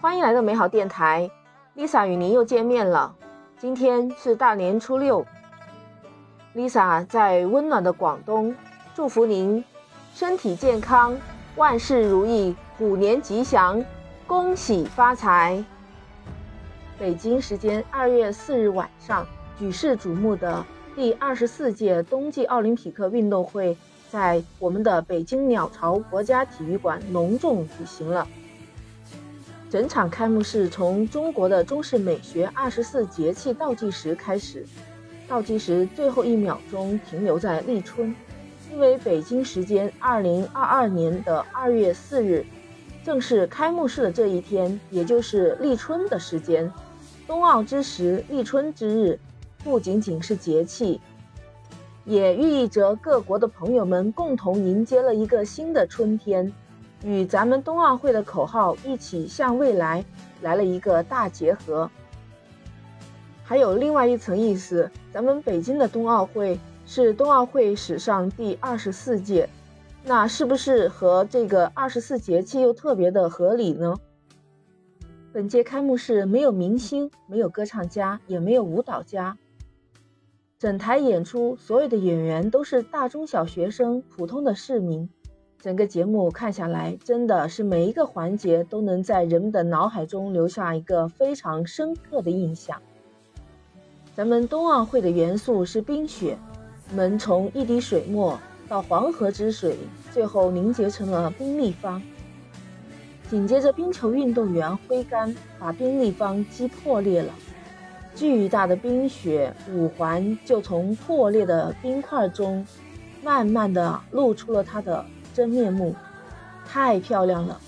欢迎来到美好电台，Lisa 与您又见面了。今天是大年初六，Lisa 在温暖的广东，祝福您身体健康，万事如意，虎年吉祥，恭喜发财。北京时间二月四日晚上，举世瞩目的第二十四届冬季奥林匹克运动会在我们的北京鸟巢国家体育馆隆重举行了。整场开幕式从中国的中式美学二十四节气倒计时开始，倒计时最后一秒钟停留在立春，因为北京时间二零二二年的二月四日，正是开幕式的这一天，也就是立春的时间。冬奥之时，立春之日，不仅仅是节气，也寓意着各国的朋友们共同迎接了一个新的春天。与咱们冬奥会的口号“一起向未来”来了一个大结合，还有另外一层意思。咱们北京的冬奥会是冬奥会史上第二十四届，那是不是和这个二十四节气又特别的合理呢？本届开幕式没有明星，没有歌唱家，也没有舞蹈家，整台演出所有的演员都是大中小学生、普通的市民。整个节目看下来，真的是每一个环节都能在人们的脑海中留下一个非常深刻的印象。咱们冬奥会的元素是冰雪，我们从一滴水墨到黄河之水，最后凝结成了冰立方。紧接着，冰球运动员挥杆把冰立方击破裂了，巨大的冰雪五环就从破裂的冰块中慢慢的露出了它的。真面目太漂亮了！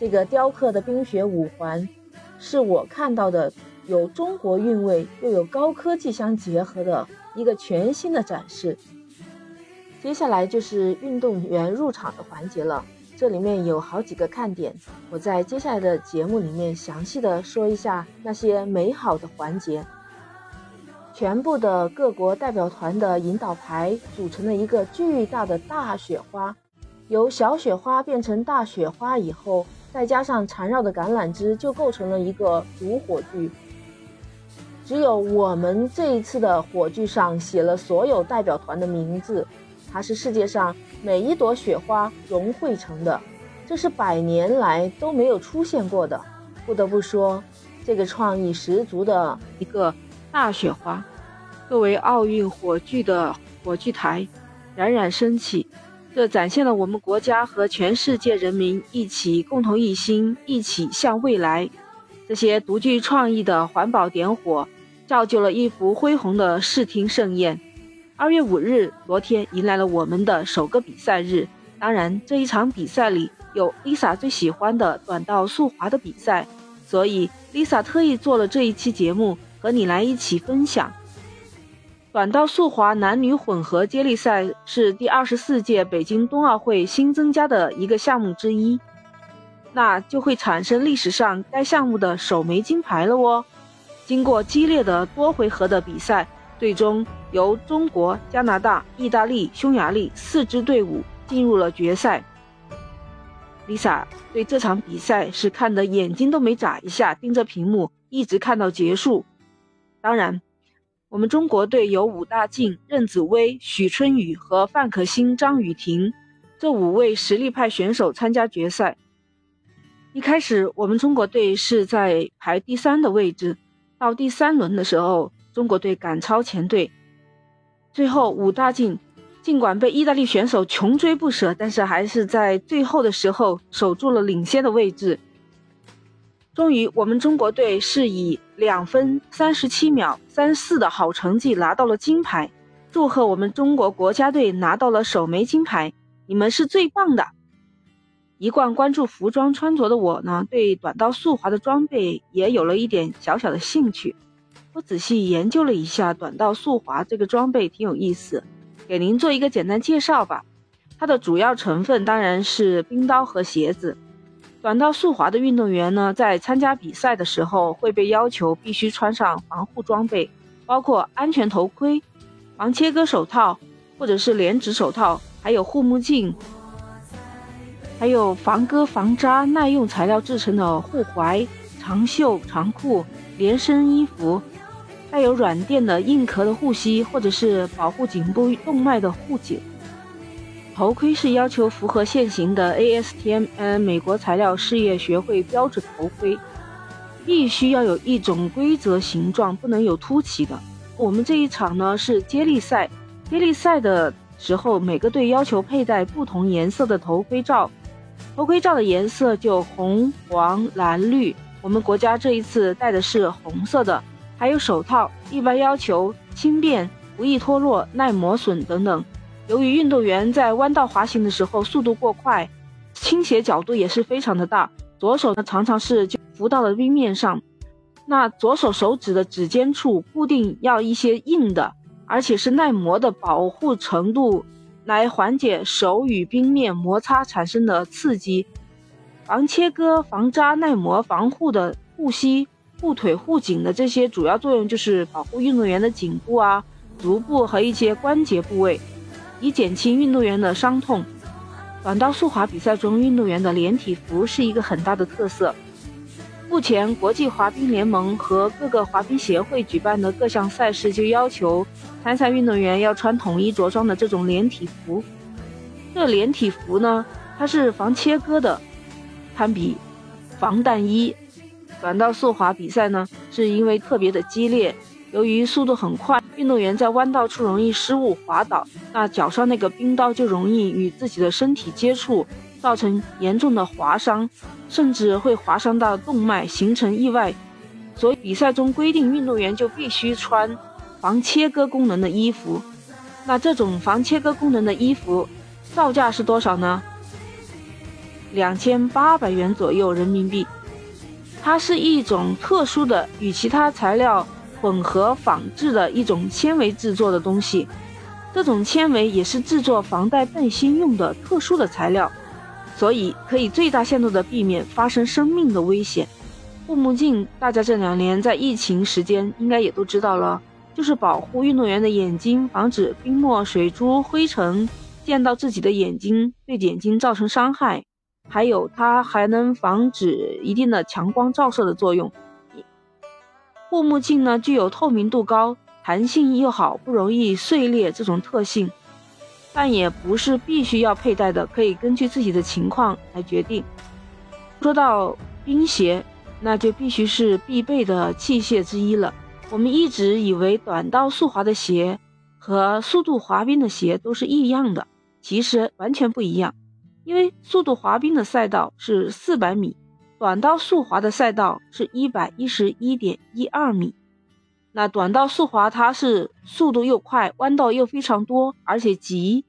这个雕刻的冰雪五环，是我看到的有中国韵味又有高科技相结合的一个全新的展示。接下来就是运动员入场的环节了，这里面有好几个看点，我在接下来的节目里面详细的说一下那些美好的环节。全部的各国代表团的引导牌组成了一个巨大的大雪花，由小雪花变成大雪花以后，再加上缠绕的橄榄枝，就构成了一个主火炬。只有我们这一次的火炬上写了所有代表团的名字，它是世界上每一朵雪花融汇成的，这是百年来都没有出现过的。不得不说，这个创意十足的一个。大雪花作为奥运火炬的火炬台冉冉升起，这展现了我们国家和全世界人民一起共同一心，一起向未来。这些独具创意的环保点火，造就了一幅恢宏的视听盛宴。二月五日，昨天迎来了我们的首个比赛日。当然，这一场比赛里有 Lisa 最喜欢的短道速滑的比赛，所以 Lisa 特意做了这一期节目。和你来一起分享，短道速滑男女混合接力赛是第二十四届北京冬奥会新增加的一个项目之一，那就会产生历史上该项目的首枚金牌了哦。经过激烈的多回合的比赛，最终由中国、加拿大、意大利、匈牙利四支队伍进入了决赛。Lisa 对这场比赛是看得眼睛都没眨一下，盯着屏幕一直看到结束。当然，我们中国队有武大靖、任子威、许春雨和范可新、张雨婷这五位实力派选手参加决赛。一开始，我们中国队是在排第三的位置。到第三轮的时候，中国队赶超前队，最后武大靖尽管被意大利选手穷追不舍，但是还是在最后的时候守住了领先的位置。终于，我们中国队是以两分三十七秒三四的好成绩拿到了金牌，祝贺我们中国国家队拿到了首枚金牌！你们是最棒的！一贯关注服装穿着的我呢，对短道速滑的装备也有了一点小小的兴趣。我仔细研究了一下短道速滑这个装备，挺有意思，给您做一个简单介绍吧。它的主要成分当然是冰刀和鞋子。短道速滑的运动员呢，在参加比赛的时候会被要求必须穿上防护装备，包括安全头盔、防切割手套或者是连指手套，还有护目镜。还有防割防扎耐用材料制成的护踝、长袖长裤、连身衣服，带有软垫的硬壳的护膝，或者是保护颈部动脉的护颈。头盔是要求符合现行的 ASTM 美国材料事业学会标准头盔，必须要有一种规则形状，不能有凸起的。我们这一场呢是接力赛，接力赛的时候每个队要求佩戴不同颜色的头盔罩，头盔罩的颜色就红、黄、蓝、绿。我们国家这一次戴的是红色的，还有手套，一般要求轻便、不易脱落、耐磨损等等。由于运动员在弯道滑行的时候速度过快，倾斜角度也是非常的大，左手呢常常是就浮到了冰面上。那左手手指的指尖处固定要一些硬的，而且是耐磨的保护程度，来缓解手与冰面摩擦产生的刺激。防切割、防扎、耐磨、防护的护膝、护腿、护颈的这些主要作用就是保护运动员的颈部啊、足部和一些关节部位。以减轻运动员的伤痛。短道速滑比赛中，运动员的连体服是一个很大的特色。目前，国际滑冰联盟和各个滑冰协会举办的各项赛事就要求参赛运动员要穿统一着装的这种连体服。这连体服呢，它是防切割的，堪比防弹衣。短道速滑比赛呢，是因为特别的激烈。由于速度很快，运动员在弯道处容易失误滑倒，那脚上那个冰刀就容易与自己的身体接触，造成严重的划伤，甚至会划伤到动脉，形成意外。所以比赛中规定，运动员就必须穿防切割功能的衣服。那这种防切割功能的衣服造价是多少呢？两千八百元左右人民币。它是一种特殊的与其他材料。混合仿制的一种纤维制作的东西，这种纤维也是制作防带背心用的特殊的材料，所以可以最大限度的避免发生生命的危险。护目镜，大家这两年在疫情时间应该也都知道了，就是保护运动员的眼睛，防止冰沫、水珠、灰尘溅到自己的眼睛，对眼睛造成伤害。还有，它还能防止一定的强光照射的作用。护目镜呢，具有透明度高、弹性又好、不容易碎裂这种特性，但也不是必须要佩戴的，可以根据自己的情况来决定。说到冰鞋，那就必须是必备的器械之一了。我们一直以为短道速滑的鞋和速度滑冰的鞋都是一样的，其实完全不一样，因为速度滑冰的赛道是四百米。短道速滑的赛道是一百一十一点一二米，那短道速滑它是速度又快，弯道又非常多，而且急。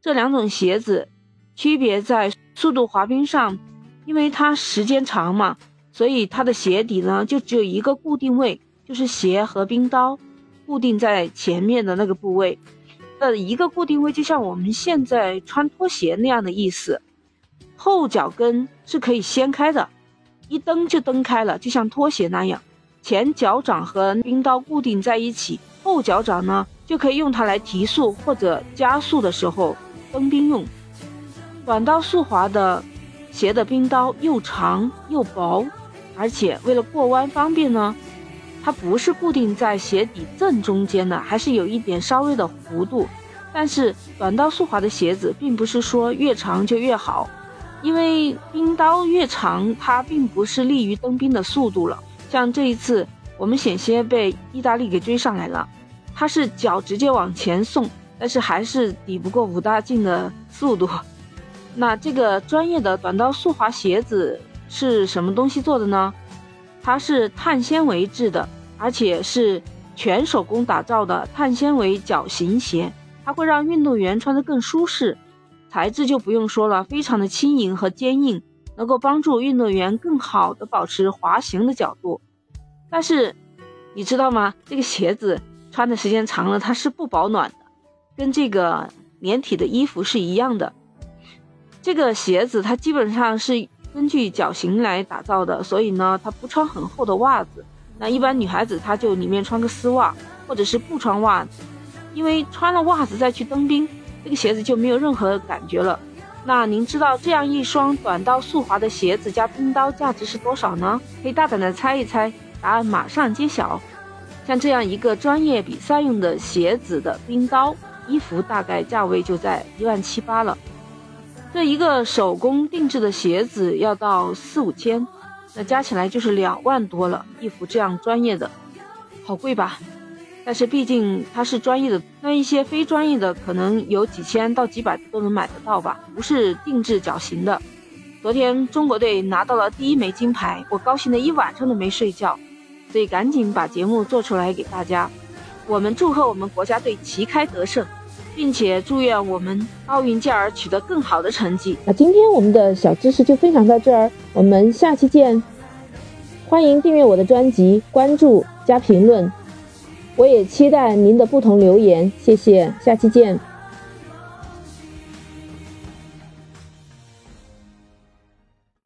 这两种鞋子区别在速度滑冰上，因为它时间长嘛，所以它的鞋底呢就只有一个固定位，就是鞋和冰刀固定在前面的那个部位的一个固定位，就像我们现在穿拖鞋那样的意思。后脚跟是可以掀开的。一蹬就蹬开了，就像拖鞋那样。前脚掌和冰刀固定在一起，后脚掌呢就可以用它来提速或者加速的时候蹬冰用。短道速滑的鞋的冰刀又长又薄，而且为了过弯方便呢，它不是固定在鞋底正中间的，还是有一点稍微的弧度。但是短道速滑的鞋子并不是说越长就越好。因为冰刀越长，它并不是利于蹬冰的速度了。像这一次，我们险些被意大利给追上来了，他是脚直接往前送，但是还是抵不过武大靖的速度。那这个专业的短道速滑鞋子是什么东西做的呢？它是碳纤维制的，而且是全手工打造的碳纤维脚型鞋，它会让运动员穿得更舒适。材质就不用说了，非常的轻盈和坚硬，能够帮助运动员更好的保持滑行的角度。但是，你知道吗？这个鞋子穿的时间长了，它是不保暖的，跟这个连体的衣服是一样的。这个鞋子它基本上是根据脚型来打造的，所以呢，它不穿很厚的袜子。那一般女孩子她就里面穿个丝袜，或者是不穿袜子，因为穿了袜子再去蹬冰。这个鞋子就没有任何感觉了，那您知道这样一双短刀速滑的鞋子加冰刀价值是多少呢？可以大胆的猜一猜，答案马上揭晓。像这样一个专业比赛用的鞋子的冰刀，衣服大概价位就在一万七八了。这一个手工定制的鞋子要到四五千，那加起来就是两万多了。衣服这样专业的，好贵吧？但是毕竟它是专业的，那一些非专业的可能有几千到几百都能买得到吧，不是定制脚型的。昨天中国队拿到了第一枚金牌，我高兴的一晚上都没睡觉，所以赶紧把节目做出来给大家。我们祝贺我们国家队旗开得胜，并且祝愿我们奥运健儿取得更好的成绩。那今天我们的小知识就分享到这儿，我们下期见。欢迎订阅我的专辑，关注加评论。我也期待您的不同留言，谢谢，下期见。